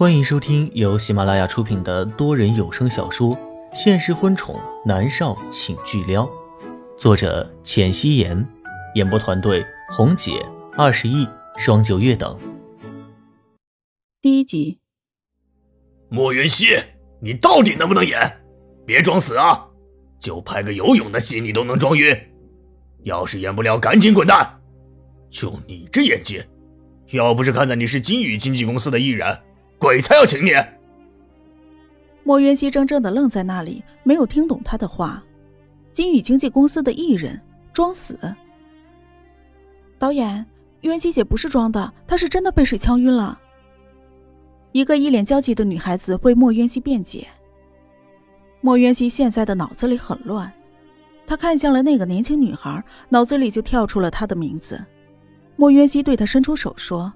欢迎收听由喜马拉雅出品的多人有声小说《现实婚宠男少请巨撩》，作者：浅汐颜，演播团队：红姐、二十亿、双九月等。第一集，莫云熙，你到底能不能演？别装死啊！就拍个游泳的戏，你都能装晕。要是演不了，赶紧滚蛋！就你这演技，要不是看在你是金宇经纪公司的艺人。鬼才要请你！莫渊熙怔怔的愣在那里，没有听懂他的话。金宇经纪公司的艺人装死？导演，渊熙姐不是装的，她是真的被水呛晕了。一个一脸焦急的女孩子为莫渊熙辩解。莫渊熙现在的脑子里很乱，他看向了那个年轻女孩，脑子里就跳出了她的名字。莫渊熙对她伸出手说：“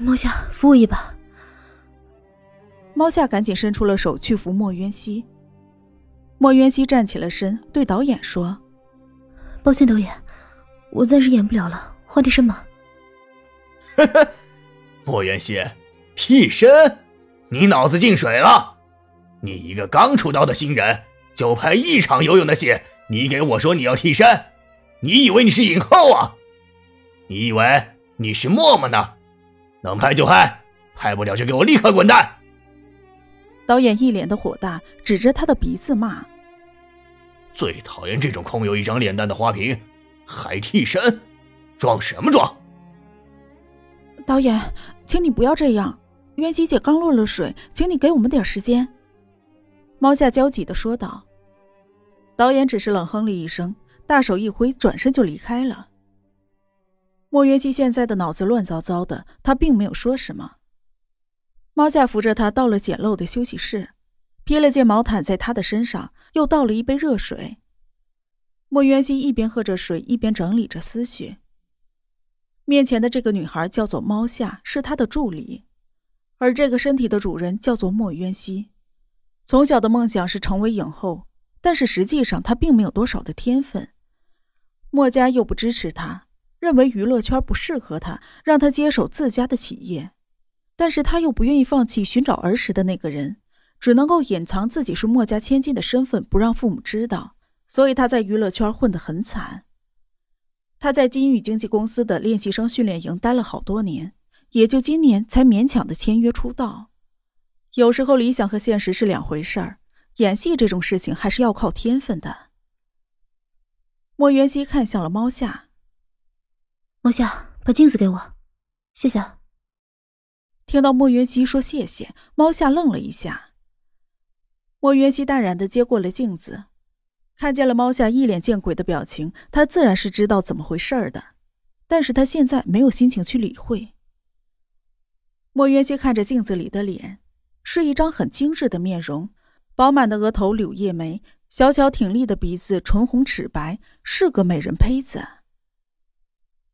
莫夏，扶我一把。”猫夏赶紧伸出了手去扶莫渊熙。莫渊熙站起了身，对导演说：“抱歉，导演，我暂时演不了了，换替身吧。”莫渊熙，替身？你脑子进水了？你一个刚出道的新人，就拍一场游泳的戏，你给我说你要替身？你以为你是影后啊？你以为你是默默呢？能拍就拍，拍不了就给我立刻滚蛋！导演一脸的火大，指着他的鼻子骂：“最讨厌这种空有一张脸蛋的花瓶，还替身，装什么装？”导演，请你不要这样。渊熙姐刚落了水，请你给我们点时间。”猫夏焦急的说道。导演只是冷哼了一声，大手一挥，转身就离开了。莫元熙现在的脑子乱糟糟的，他并没有说什么。猫夏扶着他到了简陋的休息室，披了件毛毯在他的身上，又倒了一杯热水。莫渊熙一边喝着水，一边整理着思绪。面前的这个女孩叫做猫夏，是他的助理，而这个身体的主人叫做莫渊熙。从小的梦想是成为影后，但是实际上他并没有多少的天分。墨家又不支持他，认为娱乐圈不适合他，让他接手自家的企业。但是他又不愿意放弃寻找儿时的那个人，只能够隐藏自己是墨家千金的身份，不让父母知道。所以他在娱乐圈混得很惨。他在金宇经纪公司的练习生训练营待了好多年，也就今年才勉强的签约出道。有时候理想和现实是两回事儿，演戏这种事情还是要靠天分的。莫元熙看向了猫夏，猫夏，把镜子给我，谢谢。听到莫元熙说谢谢，猫夏愣了一下。莫元熙淡然的接过了镜子，看见了猫夏一脸见鬼的表情，他自然是知道怎么回事的，但是他现在没有心情去理会。莫元熙看着镜子里的脸，是一张很精致的面容，饱满的额头，柳叶眉，小巧挺立的鼻子，唇红齿白，是个美人胚子。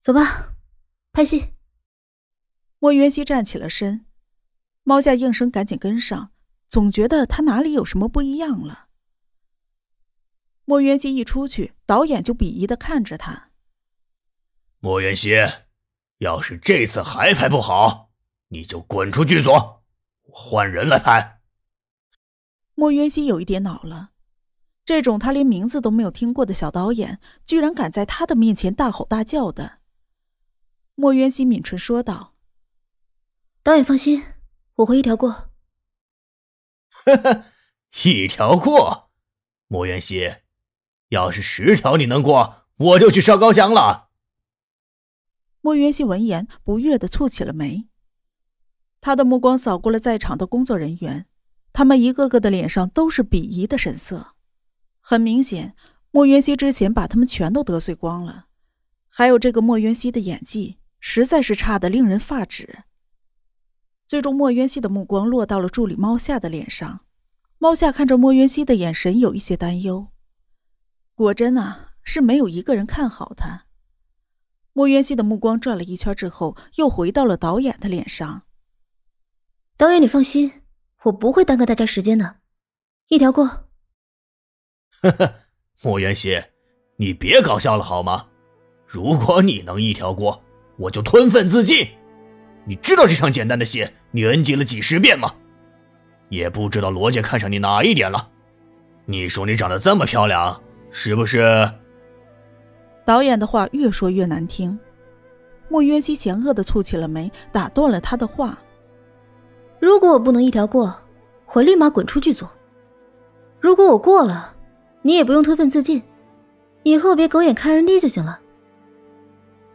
走吧，拍戏。莫元熙站起了身，猫夏应声赶紧跟上，总觉得他哪里有什么不一样了。莫元熙一出去，导演就鄙夷的看着他。莫元熙，要是这次还拍不好，你就滚出剧组，我换人来拍。莫元熙有一点恼了，这种他连名字都没有听过的小导演，居然敢在他的面前大吼大叫的。莫元熙抿唇说道。导演放心，我会一条过。呵呵，一条过，莫元熙，要是十条你能过，我就去烧高香了。莫元熙闻言不悦的蹙起了眉，他的目光扫过了在场的工作人员，他们一个个的脸上都是鄙夷的神色。很明显，莫元熙之前把他们全都得罪光了，还有这个莫元熙的演技实在是差的令人发指。最终，莫渊熙的目光落到了助理猫夏的脸上。猫夏看着莫渊熙的眼神有一些担忧。果真啊，是没有一个人看好他。莫渊熙的目光转了一圈之后，又回到了导演的脸上。导演，你放心，我不会耽搁大家时间的，一条过。呵呵，莫渊熙，你别搞笑了好吗？如果你能一条过，我就吞粪自尽。你知道这场简单的戏你 NG 了几十遍吗？也不知道罗姐看上你哪一点了。你说你长得这么漂亮，是不是？导演的话越说越难听。莫渊熙嫌恶的蹙起了眉，打断了他的话：“如果我不能一条过，我立马滚出剧组。如果我过了，你也不用推愤自尽，以后别狗眼看人低就行了。”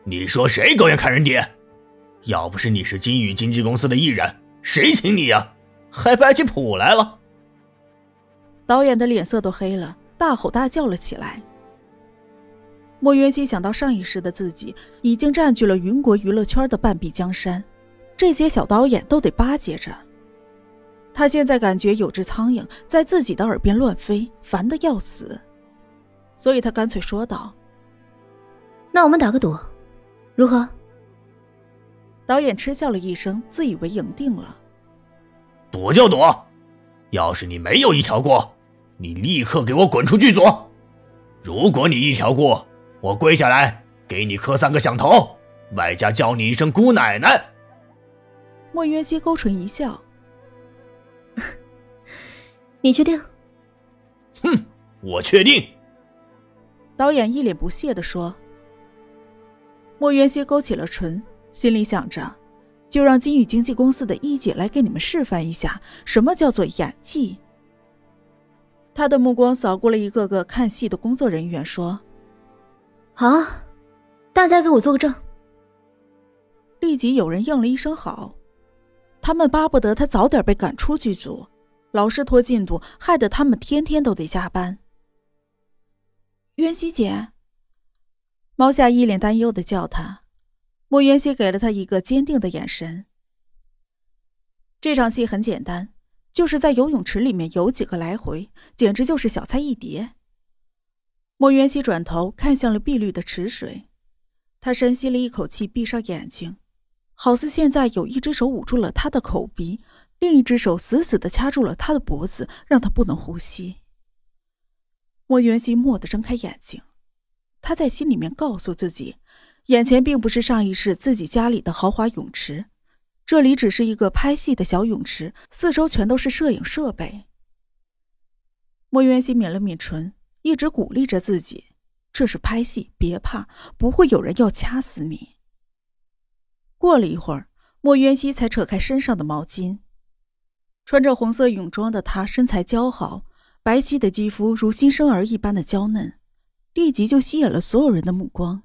你说谁狗眼看人低？要不是你是金宇经纪公司的艺人，谁请你呀？还摆起谱来了？导演的脸色都黑了，大吼大叫了起来。莫渊熙想到上一世的自己已经占据了云国娱乐圈的半壁江山，这些小导演都得巴结着。他现在感觉有只苍蝇在自己的耳边乱飞，烦得要死，所以他干脆说道：“那我们打个赌。”如何？导演嗤笑了一声，自以为赢定了。躲就躲，要是你没有一条过，你立刻给我滚出剧组。如果你一条过，我跪下来给你磕三个响头，外加叫你一声姑奶奶。莫渊熙勾唇一笑：“你确定？”“哼，我确定。”导演一脸不屑的说。莫渊熙勾起了唇，心里想着：就让金宇经纪公司的一姐来给你们示范一下什么叫做演技。他的目光扫过了一个个看戏的工作人员，说：“好，大家给我做个证。”立即有人应了一声好。他们巴不得他早点被赶出剧组，老是拖进度，害得他们天天都得加班。渊熙姐。猫夏一脸担忧的叫他，莫渊熙给了他一个坚定的眼神。这场戏很简单，就是在游泳池里面游几个来回，简直就是小菜一碟。莫渊熙转头看向了碧绿的池水，他深吸了一口气，闭上眼睛，好似现在有一只手捂住了他的口鼻，另一只手死死的掐住了他的脖子，让他不能呼吸。莫渊熙蓦地睁开眼睛。他在心里面告诉自己，眼前并不是上一世自己家里的豪华泳池，这里只是一个拍戏的小泳池，四周全都是摄影设备。莫渊熙抿了抿唇，一直鼓励着自己：“这是拍戏，别怕，不会有人要掐死你。”过了一会儿，莫渊熙才扯开身上的毛巾，穿着红色泳装的她身材姣好，白皙的肌肤如新生儿一般的娇嫩。立即就吸引了所有人的目光。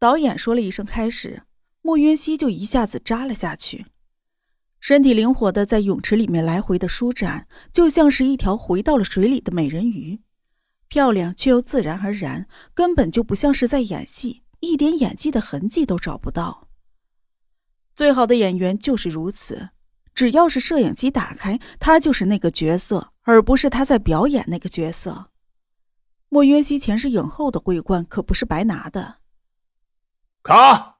导演说了一声“开始”，莫渊熙就一下子扎了下去，身体灵活的在泳池里面来回的舒展，就像是一条回到了水里的美人鱼，漂亮却又自然而然，根本就不像是在演戏，一点演技的痕迹都找不到。最好的演员就是如此，只要是摄影机打开，他就是那个角色，而不是他在表演那个角色。莫渊熙前世影后的桂冠可不是白拿的。卡。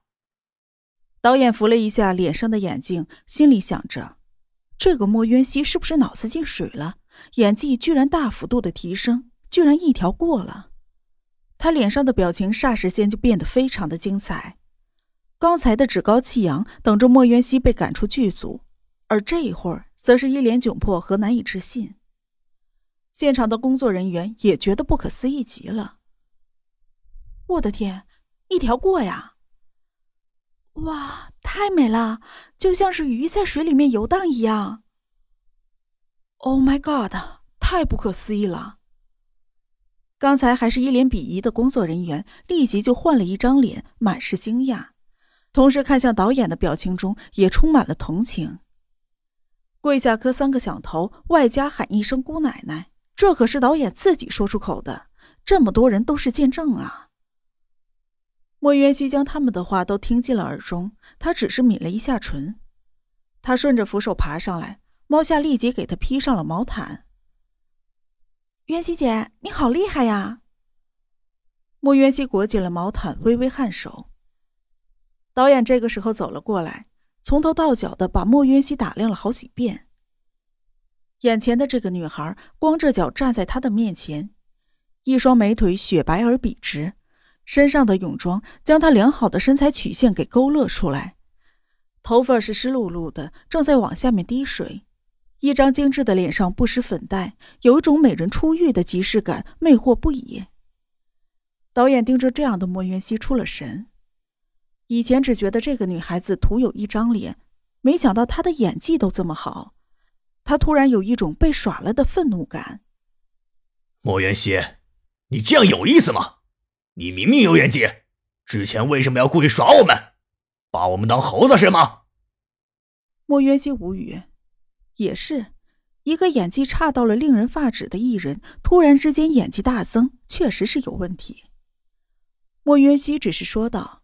导演扶了一下脸上的眼镜，心里想着：这个莫渊熙是不是脑子进水了？演技居然大幅度的提升，居然一条过了。他脸上的表情霎时间就变得非常的精彩。刚才的趾高气扬，等着莫渊熙被赶出剧组，而这一会儿，则是一脸窘迫和难以置信。现场的工作人员也觉得不可思议极了。我的天，一条过呀！哇，太美了，就像是鱼在水里面游荡一样。Oh my god，太不可思议了！刚才还是一脸鄙夷的工作人员，立即就换了一张脸，满是惊讶，同时看向导演的表情中也充满了同情。跪下磕三个响头，外加喊一声“姑奶奶”。这可是导演自己说出口的，这么多人都是见证啊！莫渊熙将他们的话都听进了耳中，他只是抿了一下唇。他顺着扶手爬上来，猫夏立即给他披上了毛毯。渊熙姐，你好厉害呀！莫渊熙裹紧了毛毯，微微颔首。导演这个时候走了过来，从头到脚的把莫渊熙打量了好几遍。眼前的这个女孩光着脚站在他的面前，一双美腿雪白而笔直，身上的泳装将她良好的身材曲线给勾勒出来。头发是湿漉漉的，正在往下面滴水。一张精致的脸上不施粉黛，有一种美人出浴的即视感，魅惑不已。导演盯着这样的莫元熙出了神。以前只觉得这个女孩子徒有一张脸，没想到她的演技都这么好。他突然有一种被耍了的愤怒感。莫元熙，你这样有意思吗？你明明有演技，之前为什么要故意耍我们，把我们当猴子是吗？莫渊熙无语。也是，一个演技差到了令人发指的艺人，突然之间演技大增，确实是有问题。莫渊熙只是说道：“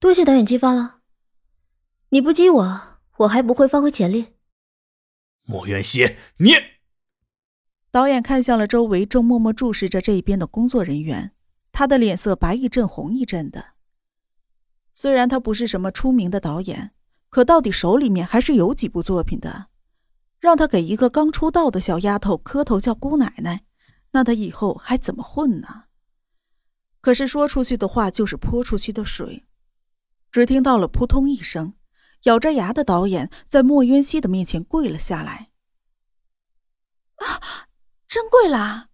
多谢导演激发了，你不激我，我还不会发挥潜力。”莫渊熙，你！导演看向了周围正默默注视着这一边的工作人员，他的脸色白一阵红一阵的。虽然他不是什么出名的导演，可到底手里面还是有几部作品的。让他给一个刚出道的小丫头磕头叫姑奶奶，那他以后还怎么混呢？可是说出去的话就是泼出去的水。只听到了扑通一声，咬着牙的导演在莫渊熙的面前跪了下来。啊，真跪了！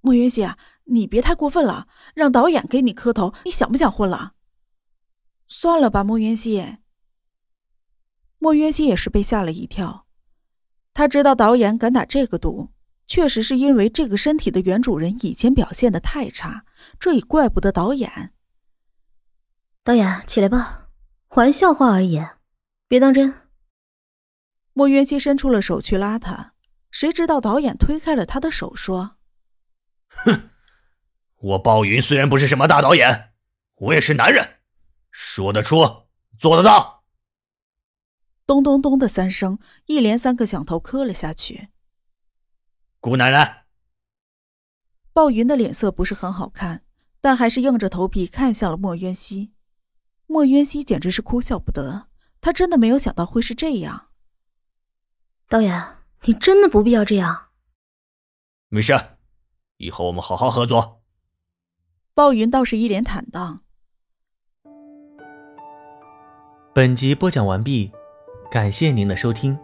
莫渊熙啊，你别太过分了，让导演给你磕头，你想不想混了？算了吧，莫渊熙。莫渊熙也是被吓了一跳。他知道导演敢打这个赌，确实是因为这个身体的原主人以前表现的太差，这也怪不得导演。导演，起来吧，玩笑话而已，别当真。莫渊熙伸出了手去拉他，谁知道导演推开了他的手，说：“哼，我鲍云虽然不是什么大导演，我也是男人，说得出，做得到。”咚咚咚的三声，一连三个响头磕了下去。姑奶奶，鲍云的脸色不是很好看，但还是硬着头皮看向了莫渊熙。莫渊熙简直是哭笑不得，他真的没有想到会是这样。导演，你真的不必要这样。没事，以后我们好好合作。鲍云倒是一脸坦荡。本集播讲完毕。感谢您的收听。